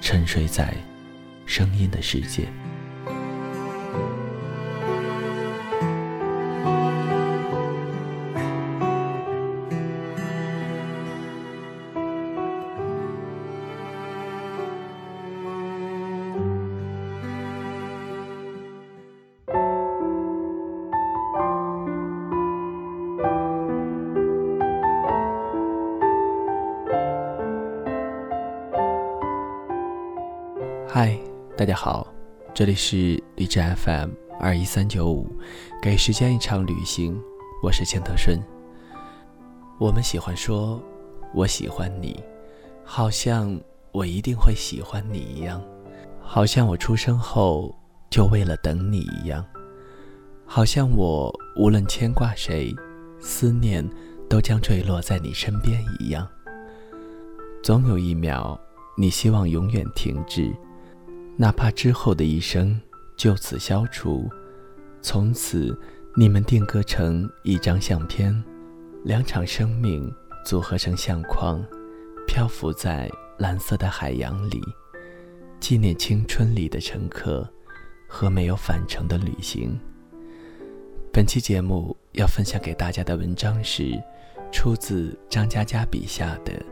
沉睡在声音的世界。嗨，大家好，这里是荔枝 FM 二一三九五，给时间一场旅行，我是钱德顺。我们喜欢说“我喜欢你”，好像我一定会喜欢你一样，好像我出生后就为了等你一样，好像我无论牵挂谁，思念都将坠落在你身边一样。总有一秒，你希望永远停滞。哪怕之后的一生就此消除，从此你们定格成一张相片，两场生命组合成相框，漂浮在蓝色的海洋里，纪念青春里的乘客和没有返程的旅行。本期节目要分享给大家的文章是出自张嘉佳笔下的《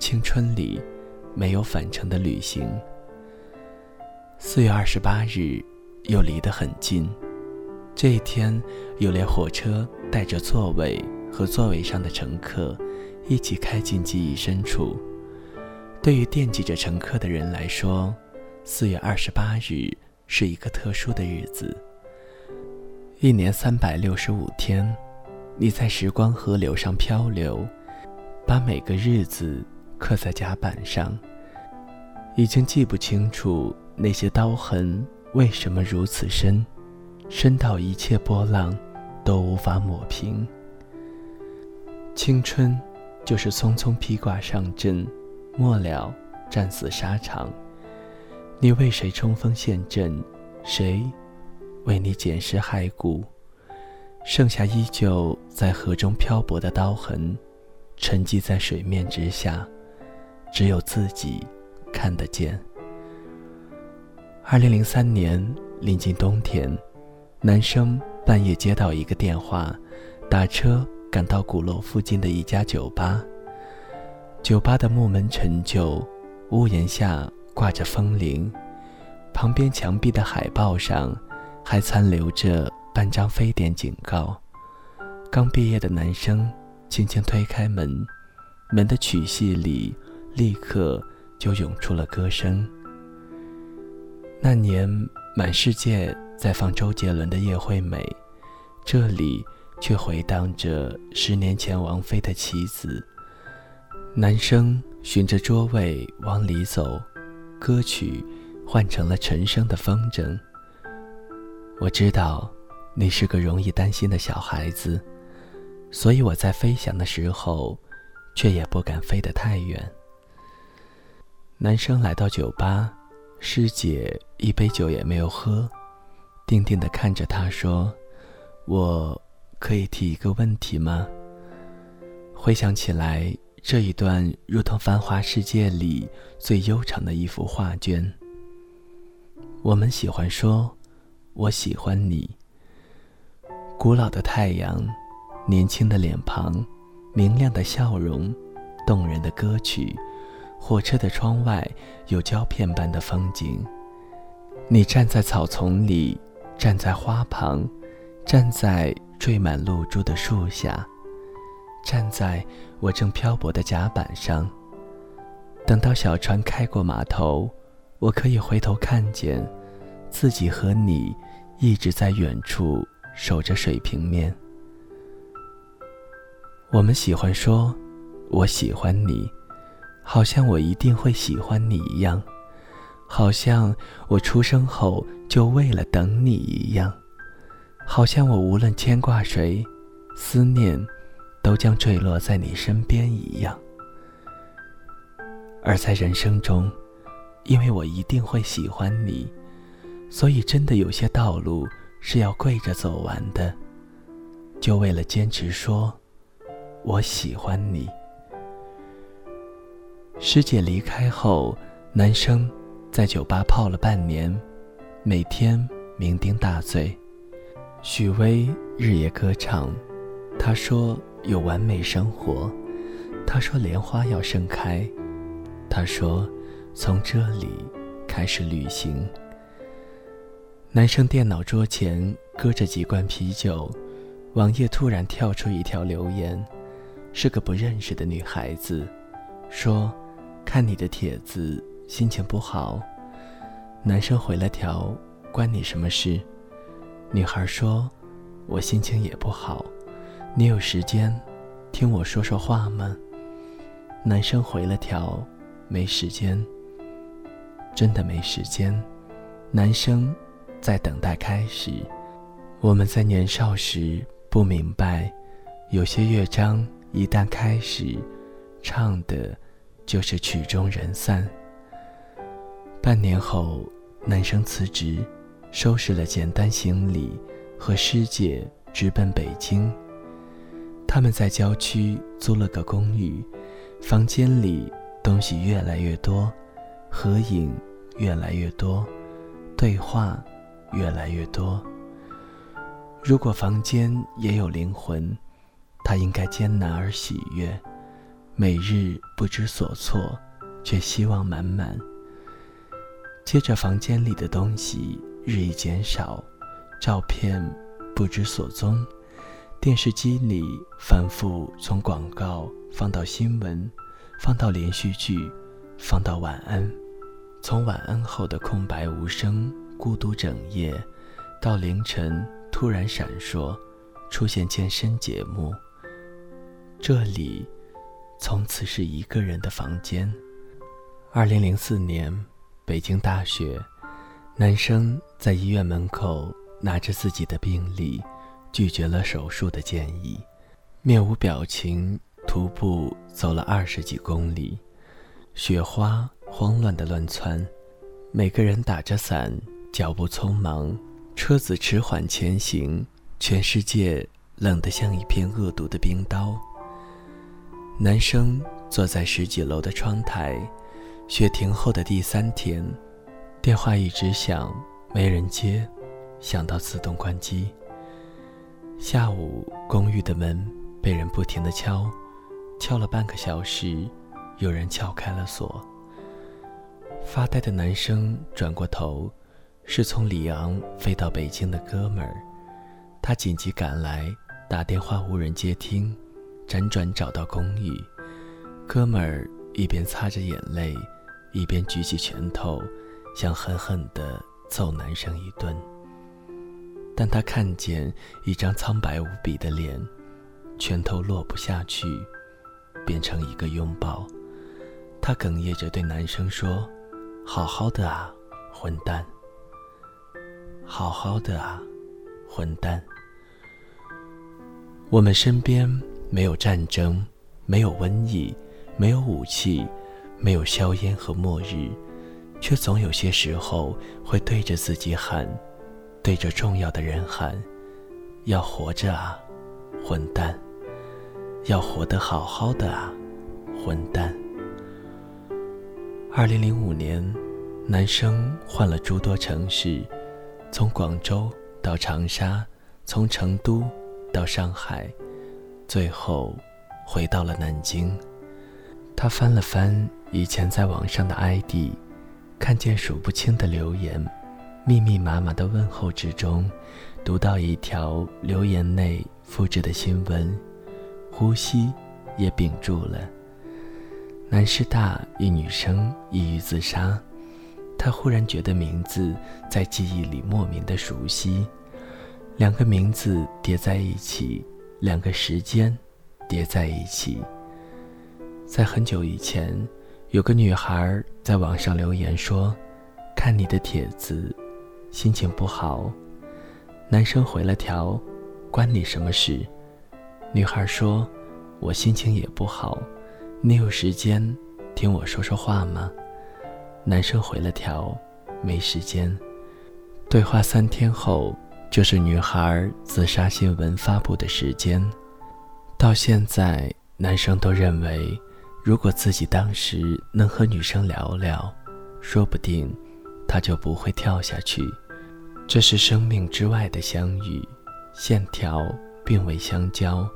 青春里没有返程的旅行》。四月二十八日，又离得很近。这一天，有列火车带着座位和座位上的乘客一起开进记忆深处。对于惦记着乘客的人来说，四月二十八日是一个特殊的日子。一年三百六十五天，你在时光河流上漂流，把每个日子刻在甲板上，已经记不清楚。那些刀痕为什么如此深，深到一切波浪都无法抹平？青春就是匆匆披挂上阵，末了战死沙场。你为谁冲锋陷阵？谁为你捡拾骸骨？剩下依旧在河中漂泊的刀痕，沉寂在水面之下，只有自己看得见。二零零三年临近冬天，男生半夜接到一个电话，打车赶到鼓楼附近的一家酒吧。酒吧的木门陈旧，屋檐下挂着风铃，旁边墙壁的海报上还残留着半张非典警告。刚毕业的男生轻轻推开门，门的曲隙里立刻就涌出了歌声。那年，满世界在放周杰伦的《叶惠美》，这里却回荡着十年前王菲的《棋子》。男生循着桌位往里走，歌曲换成了陈升的《风筝》。我知道，你是个容易担心的小孩子，所以我在飞翔的时候，却也不敢飞得太远。男生来到酒吧。师姐一杯酒也没有喝，定定地看着他说：“我可以提一个问题吗？”回想起来，这一段如同繁华世界里最悠长的一幅画卷。我们喜欢说：“我喜欢你。”古老的太阳，年轻的脸庞，明亮的笑容，动人的歌曲，火车的窗外有胶片般的风景。你站在草丛里，站在花旁，站在缀满露珠的树下，站在我正漂泊的甲板上。等到小船开过码头，我可以回头看见自己和你一直在远处守着水平面。我们喜欢说“我喜欢你”，好像我一定会喜欢你一样，好像我出生后就为了等你一样，好像我无论牵挂谁，思念都将坠落在你身边一样。而在人生中，因为我一定会喜欢你，所以真的有些道路是要跪着走完的，就为了坚持说。我喜欢你。师姐离开后，男生在酒吧泡了半年，每天酩酊大醉。许巍日夜歌唱，他说有完美生活，他说莲花要盛开，他说从这里开始旅行。男生电脑桌前搁着几罐啤酒，网页突然跳出一条留言。是个不认识的女孩子，说：“看你的帖子，心情不好。”男生回了条：“关你什么事？”女孩说：“我心情也不好，你有时间听我说说话吗？”男生回了条：“没时间，真的没时间。”男生在等待开始。我们在年少时不明白，有些乐章。一旦开始，唱的，就是曲终人散。半年后，男生辞职，收拾了简单行李，和师姐直奔北京。他们在郊区租了个公寓，房间里东西越来越多，合影越来越多，对话越来越多。如果房间也有灵魂。他应该艰难而喜悦，每日不知所措，却希望满满。接着，房间里的东西日益减少，照片不知所踪，电视机里反复从广告放到新闻，放到连续剧，放到晚安，从晚安后的空白无声、孤独整夜，到凌晨突然闪烁，出现健身节目。这里，从此是一个人的房间。二零零四年，北京大学，男生在医院门口拿着自己的病历，拒绝了手术的建议，面无表情徒步走了二十几公里，雪花慌乱的乱窜，每个人打着伞，脚步匆忙，车子迟缓前行，全世界冷得像一片恶毒的冰刀。男生坐在十几楼的窗台，雪停后的第三天，电话一直响，没人接，响到自动关机。下午，公寓的门被人不停地敲，敲了半个小时，有人撬开了锁。发呆的男生转过头，是从里昂飞到北京的哥们儿，他紧急赶来，打电话无人接听。辗转找到公寓，哥们儿一边擦着眼泪，一边举起拳头，想狠狠地揍男生一顿。但他看见一张苍白无比的脸，拳头落不下去，变成一个拥抱。他哽咽着对男生说：“好好的啊，混蛋！好好的啊，混蛋！我们身边。”没有战争，没有瘟疫，没有武器，没有硝烟和末日，却总有些时候会对着自己喊，对着重要的人喊：“要活着啊，混蛋！要活得好好的啊，混蛋！”二零零五年，男生换了诸多城市，从广州到长沙，从成都到上海。最后，回到了南京。他翻了翻以前在网上的 ID，看见数不清的留言，密密麻麻的问候之中，读到一条留言内复制的新闻，呼吸也屏住了。南师大一女生抑郁自杀，他忽然觉得名字在记忆里莫名的熟悉，两个名字叠在一起，两个时间叠在一起。在很久以前，有个女孩在网上留言说：“看你的帖子，心情不好。”男生回了条：“关你什么事？”女孩说：“我心情也不好，你有时间听我说说话吗？”男生回了条：“没时间。”对话三天后，就是女孩自杀新闻发布的时间。到现在，男生都认为。如果自己当时能和女生聊聊，说不定他就不会跳下去。这是生命之外的相遇，线条并未相交，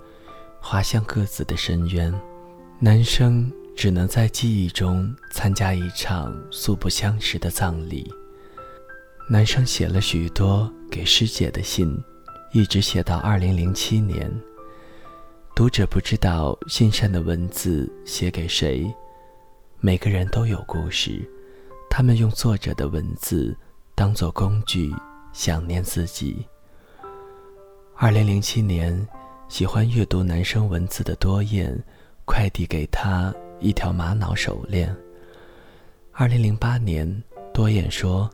滑向各自的深渊。男生只能在记忆中参加一场素不相识的葬礼。男生写了许多给师姐的信，一直写到二零零七年。读者不知道信上的文字写给谁，每个人都有故事，他们用作者的文字当做工具，想念自己。二零零七年，喜欢阅读男生文字的多燕快递给他一条玛瑙手链。二零零八年，多燕说：“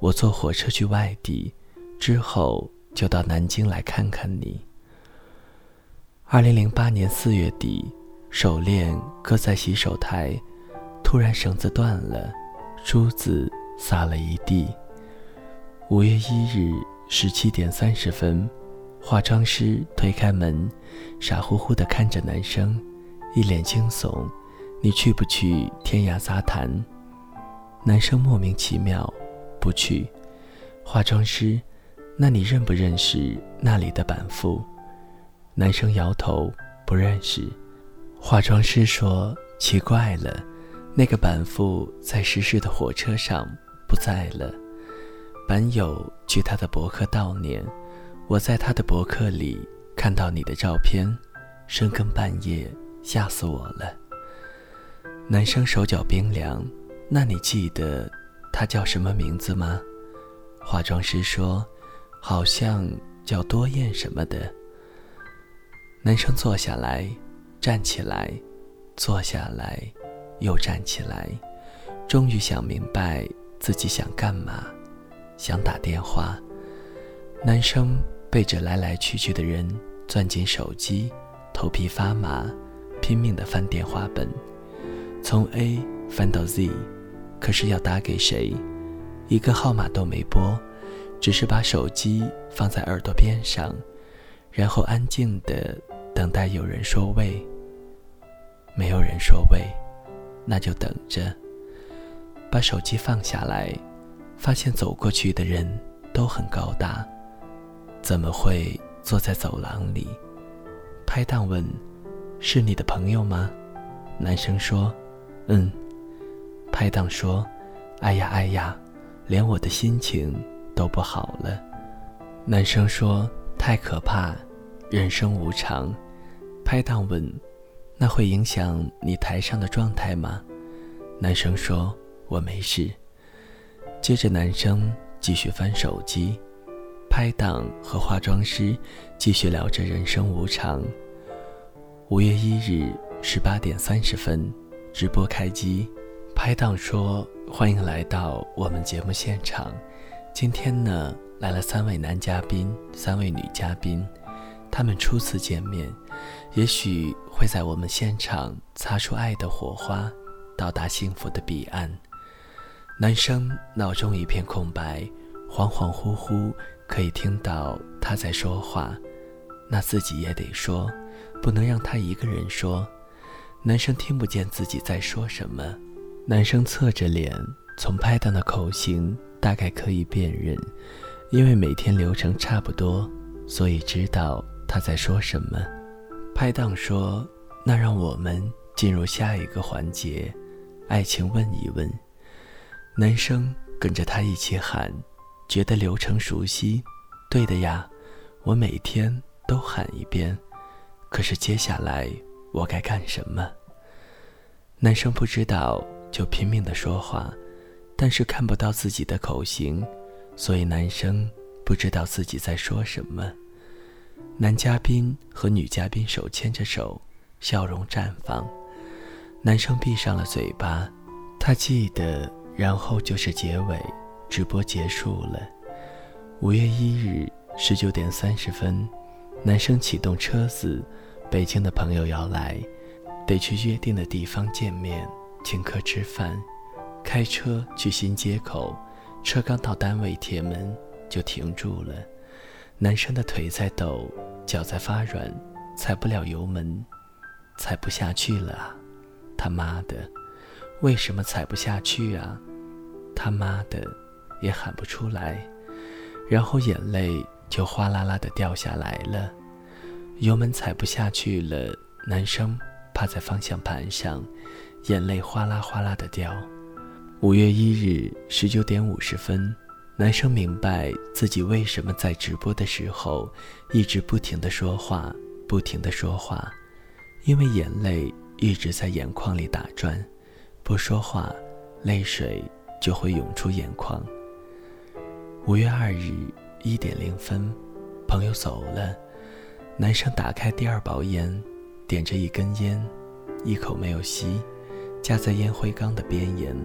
我坐火车去外地，之后就到南京来看看你。”二零零八年四月底，手链搁在洗手台，突然绳子断了，珠子洒了一地。五月一日十七点三十分，化妆师推开门，傻乎乎的看着男生，一脸惊悚：“你去不去天涯杂谈？”男生莫名其妙：“不去。”化妆师：“那你认不认识那里的板副？”男生摇头，不认识。化妆师说：“奇怪了，那个板副在失事的火车上不在了。板友去他的博客悼念，我在他的博客里看到你的照片，深更半夜吓死我了。”男生手脚冰凉。那你记得他叫什么名字吗？化妆师说：“好像叫多燕什么的。”男生坐下来，站起来，坐下来，又站起来，终于想明白自己想干嘛，想打电话。男生背着来来去去的人，攥紧手机，头皮发麻，拼命地翻电话本，从 A 翻到 Z，可是要打给谁？一个号码都没拨，只是把手机放在耳朵边上，然后安静地。等待有人说喂，没有人说喂，那就等着。把手机放下来，发现走过去的人都很高大，怎么会坐在走廊里？拍档问：“是你的朋友吗？”男生说：“嗯。”拍档说：“哎呀哎呀，连我的心情都不好了。”男生说：“太可怕，人生无常。”拍档问：“那会影响你台上的状态吗？”男生说：“我没事。”接着男生继续翻手机，拍档和化妆师继续聊着人生无常。五月一日十八点三十分，直播开机，拍档说：“欢迎来到我们节目现场。今天呢，来了三位男嘉宾，三位女嘉宾，他们初次见面。”也许会在我们现场擦出爱的火花，到达幸福的彼岸。男生脑中一片空白，恍恍惚惚可以听到他在说话，那自己也得说，不能让他一个人说。男生听不见自己在说什么，男生侧着脸，从拍档的口型大概可以辨认，因为每天流程差不多，所以知道他在说什么。拍档说：“那让我们进入下一个环节，爱情问一问。男生跟着他一起喊，觉得流程熟悉。对的呀，我每天都喊一遍。可是接下来我该干什么？男生不知道，就拼命的说话，但是看不到自己的口型，所以男生不知道自己在说什么。男嘉宾和女嘉宾手牵着手，笑容绽放。男生闭上了嘴巴，他记得，然后就是结尾，直播结束了。五月一日十九点三十分，男生启动车子，北京的朋友要来，得去约定的地方见面，请客吃饭。开车去新街口，车刚到单位铁门就停住了。男生的腿在抖，脚在发软，踩不了油门，踩不下去了啊！他妈的，为什么踩不下去啊？他妈的，也喊不出来，然后眼泪就哗啦啦的掉下来了。油门踩不下去了，男生趴在方向盘上，眼泪哗啦哗啦的掉。五月一日十九点五十分。男生明白自己为什么在直播的时候一直不停的说话，不停的说话，因为眼泪一直在眼眶里打转，不说话，泪水就会涌出眼眶。五月二日一点零分，朋友走了，男生打开第二包烟，点着一根烟，一口没有吸，夹在烟灰缸的边沿，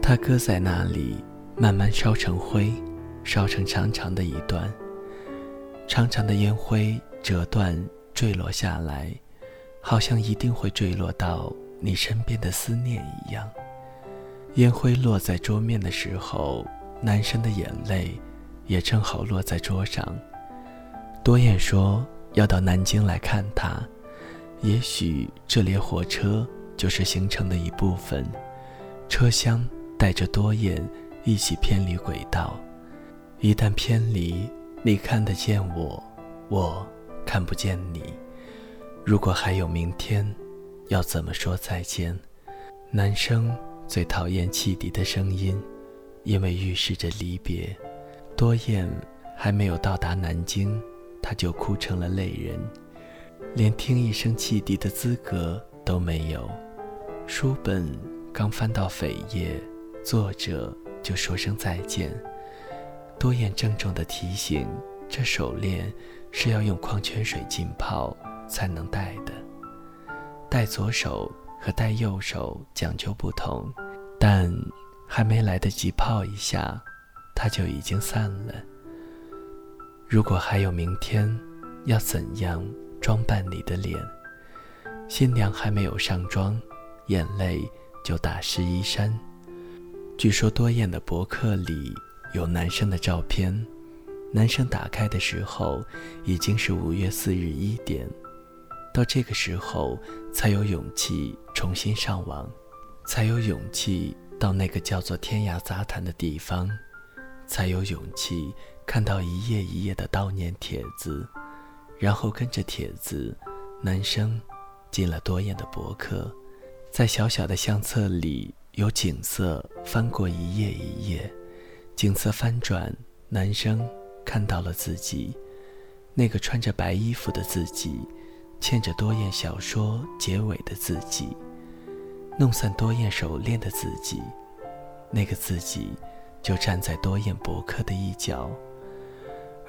他搁在那里。慢慢烧成灰，烧成长长的一段。长长的烟灰折断坠落下来，好像一定会坠落到你身边的思念一样。烟灰落在桌面的时候，男生的眼泪也正好落在桌上。多燕说要到南京来看他，也许这列火车就是行程的一部分。车厢带着多燕。一起偏离轨道，一旦偏离，你看得见我，我看不见你。如果还有明天，要怎么说再见？男生最讨厌汽笛的声音，因为预示着离别。多燕还没有到达南京，他就哭成了泪人，连听一声汽笛的资格都没有。书本刚翻到扉页，作者。就说声再见。多燕郑重地提醒：这手链是要用矿泉水浸泡才能戴的。戴左手和戴右手讲究不同，但还没来得及泡一下，它就已经散了。如果还有明天，要怎样装扮你的脸？新娘还没有上妆，眼泪就打湿衣衫。据说多燕的博客里有男生的照片，男生打开的时候已经是五月四日一点，到这个时候才有勇气重新上网，才有勇气到那个叫做天涯杂谈的地方，才有勇气看到一页一页的悼念帖子，然后跟着帖子，男生进了多燕的博客，在小小的相册里。有景色翻过一页一页，景色翻转，男生看到了自己，那个穿着白衣服的自己，牵着多燕小说结尾的自己，弄散多燕手链的自己，那个自己就站在多燕博客的一角，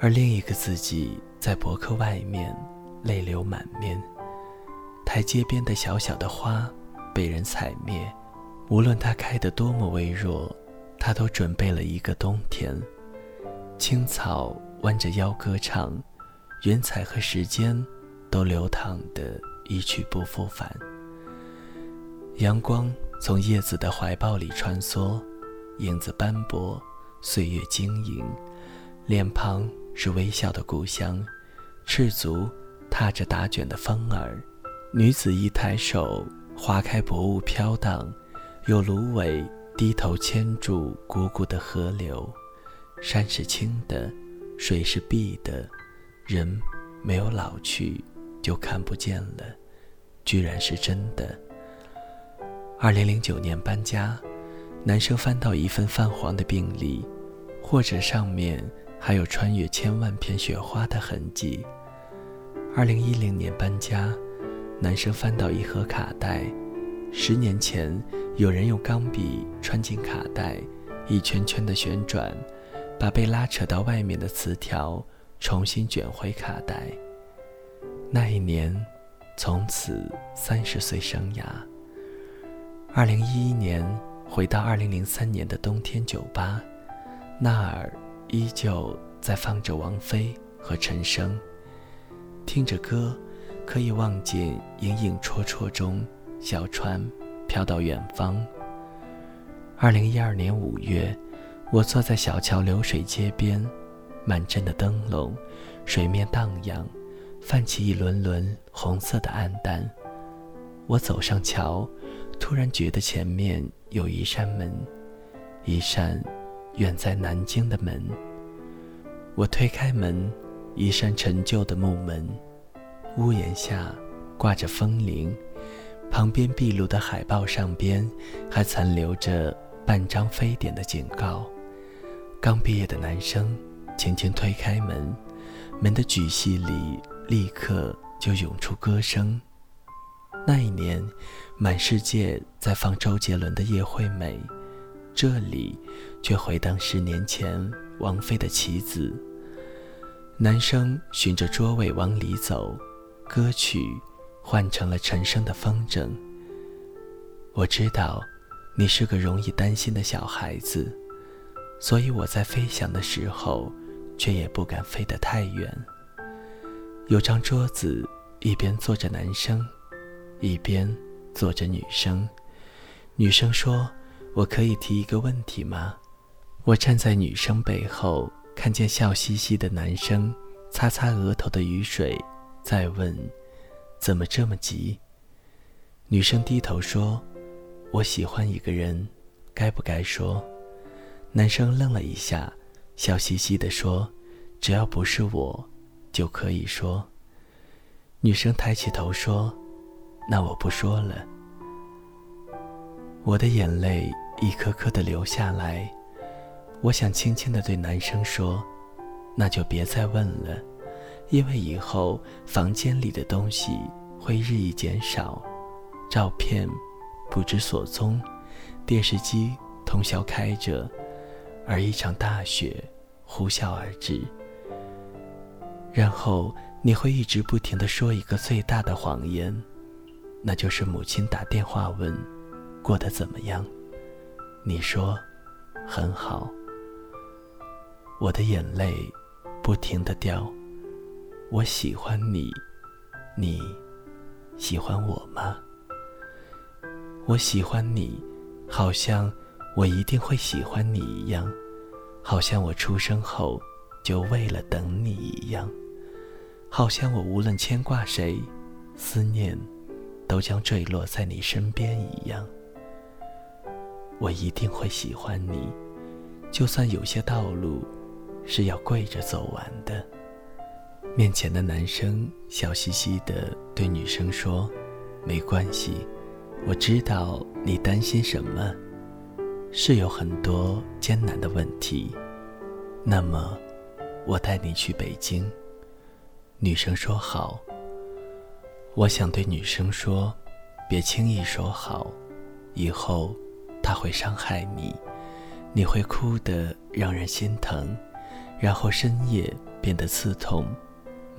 而另一个自己在博客外面，泪流满面。台阶边的小小的花被人踩灭。无论它开得多么微弱，它都准备了一个冬天。青草弯着腰歌唱，云彩和时间都流淌得一去不复返。阳光从叶子的怀抱里穿梭，影子斑驳，岁月晶莹。脸庞是微笑的故乡，赤足踏着打卷的风儿。女子一抬手，花开薄雾飘荡。有芦苇低头牵住汩汩的河流，山是青的，水是碧的，人没有老去就看不见了，居然是真的。二零零九年搬家，男生翻到一份泛黄的病历，或者上面还有穿越千万片雪花的痕迹。二零一零年搬家，男生翻到一盒卡带，十年前有人用钢笔穿进卡带，一圈圈的旋转，把被拉扯到外面的磁条重新卷回卡带。那一年，从此三十岁生涯。二零一一年回到二零零三年的冬天酒吧，那儿依旧在放着王菲和陈升。听着歌，可以望见影影绰绰中小船飘到远方。二零一二年五月，我坐在小桥流水街边，满镇的灯笼，水面荡漾。泛起一轮轮红色的暗淡，我走上桥，突然觉得前面有一扇门，一扇远在南京的门。我推开门，一扇陈旧的木门，屋檐下挂着风铃，旁边壁炉的海报上边还残留着半张非典的警告。刚毕业的男生轻轻推开门，门的举隙里。立刻就涌出歌声。那一年，满世界在放周杰伦的《叶惠美》，这里却回荡十年前王菲的《棋子》。男生循着桌位往里走，歌曲换成了陈升的《风筝》。我知道，你是个容易担心的小孩子，所以我在飞翔的时候，却也不敢飞得太远。有张桌子，一边坐着男生，一边坐着女生。女生说：“我可以提一个问题吗？”我站在女生背后，看见笑嘻嘻的男生擦擦额头的雨水，再问：“怎么这么急？”女生低头说：“我喜欢一个人，该不该说？”男生愣了一下，笑嘻嘻地说：“只要不是我。”就可以说。女生抬起头说：“那我不说了。”我的眼泪一颗颗的流下来，我想轻轻的对男生说：“那就别再问了，因为以后房间里的东西会日益减少，照片不知所踪，电视机通宵开着，而一场大雪呼啸而至。”然后你会一直不停的说一个最大的谎言，那就是母亲打电话问，过得怎么样？你说，很好。我的眼泪不停的掉。我喜欢你，你喜欢我吗？我喜欢你，好像我一定会喜欢你一样，好像我出生后。就为了等你一样，好像我无论牵挂谁，思念都将坠落在你身边一样。我一定会喜欢你，就算有些道路是要跪着走完的。面前的男生笑嘻嘻地对女生说：“没关系，我知道你担心什么，是有很多艰难的问题。那么。”我带你去北京。女生说好。我想对女生说，别轻易说好，以后他会伤害你，你会哭得让人心疼，然后深夜变得刺痛，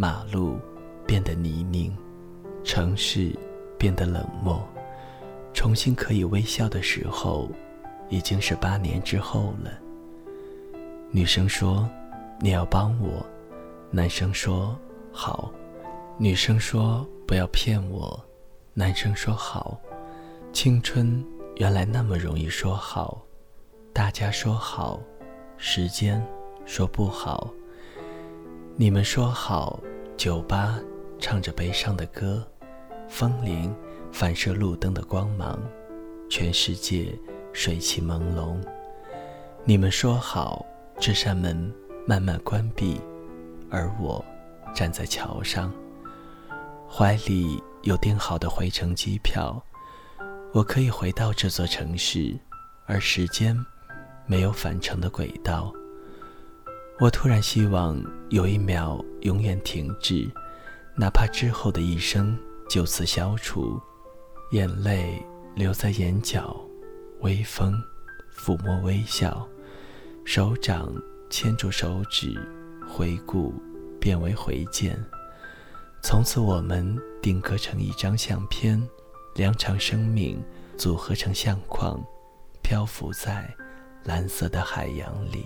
马路变得泥泞，城市变得冷漠，重新可以微笑的时候，已经是八年之后了。女生说。你要帮我，男生说好，女生说不要骗我，男生说好。青春原来那么容易说好，大家说好，时间说不好。你们说好，酒吧唱着悲伤的歌，风铃反射路灯的光芒，全世界水汽朦胧。你们说好，这扇门。慢慢关闭，而我站在桥上，怀里有订好的回程机票。我可以回到这座城市，而时间没有返程的轨道。我突然希望有一秒永远停滞，哪怕之后的一生就此消除。眼泪留在眼角，微风抚摸微笑，手掌牵住手指，回顾变为回见。从此我们定格成一张相片，两场生命组合成相框，漂浮在蓝色的海洋里。